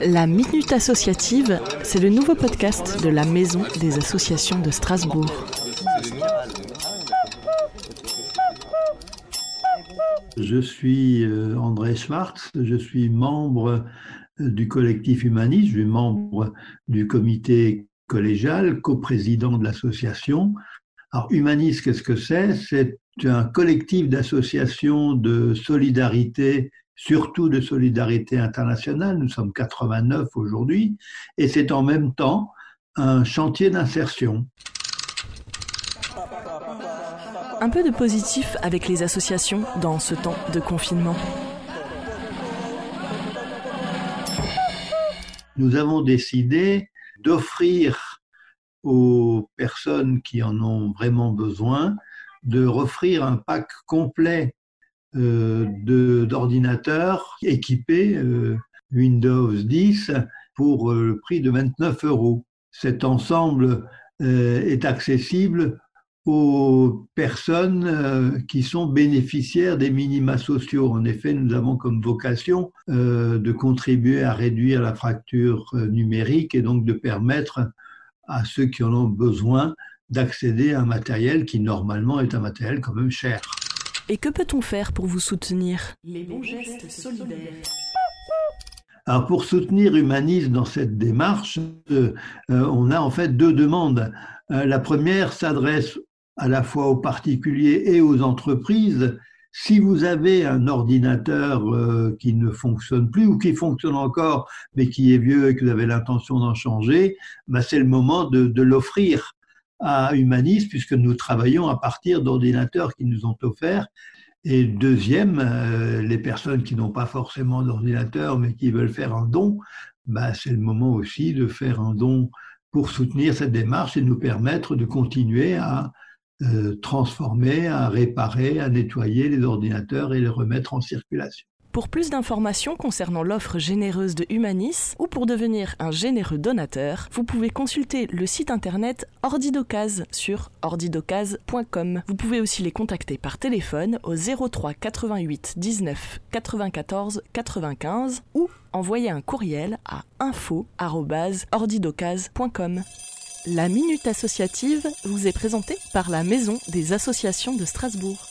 La Minute Associative, c'est le nouveau podcast de la Maison des Associations de Strasbourg. Je suis euh, André Schwartz, je suis membre euh, du collectif humaniste, je suis membre du comité collégial, coprésident de l'association. Alors, humaniste, qu'est-ce que c'est? C'est un collectif d'associations de solidarité surtout de solidarité internationale. Nous sommes 89 aujourd'hui et c'est en même temps un chantier d'insertion. Un peu de positif avec les associations dans ce temps de confinement. Nous avons décidé d'offrir aux personnes qui en ont vraiment besoin de offrir un pack complet d'ordinateurs équipés euh, Windows 10 pour euh, le prix de 29 euros. Cet ensemble est accessible aux personnes qui sont bénéficiaires des minima sociaux. En effet, nous avons comme vocation de contribuer à réduire la fracture numérique et donc de permettre à ceux qui en ont besoin d'accéder à un matériel qui normalement est un matériel quand même cher. Et que peut-on faire pour vous soutenir? Les bons gestes solidaires. Alors pour soutenir Humanisme dans cette démarche, euh, euh, on a en fait deux demandes. Euh, la première s'adresse à la fois aux particuliers et aux entreprises. Si vous avez un ordinateur qui ne fonctionne plus ou qui fonctionne encore mais qui est vieux et que vous avez l'intention d'en changer, bah c'est le moment de, de l'offrir à Humanis, puisque nous travaillons à partir d'ordinateurs qui nous ont offerts. Et deuxième, euh, les personnes qui n'ont pas forcément d'ordinateur, mais qui veulent faire un don, bah, c'est le moment aussi de faire un don pour soutenir cette démarche et nous permettre de continuer à euh, transformer, à réparer, à nettoyer les ordinateurs et les remettre en circulation. Pour plus d'informations concernant l'offre généreuse de Humanis ou pour devenir un généreux donateur, vous pouvez consulter le site internet Ordidocase sur ordidocase.com. Vous pouvez aussi les contacter par téléphone au 03 88 19 94 95 ou envoyer un courriel à info@ordidocase.com. La minute associative vous est présentée par la Maison des associations de Strasbourg.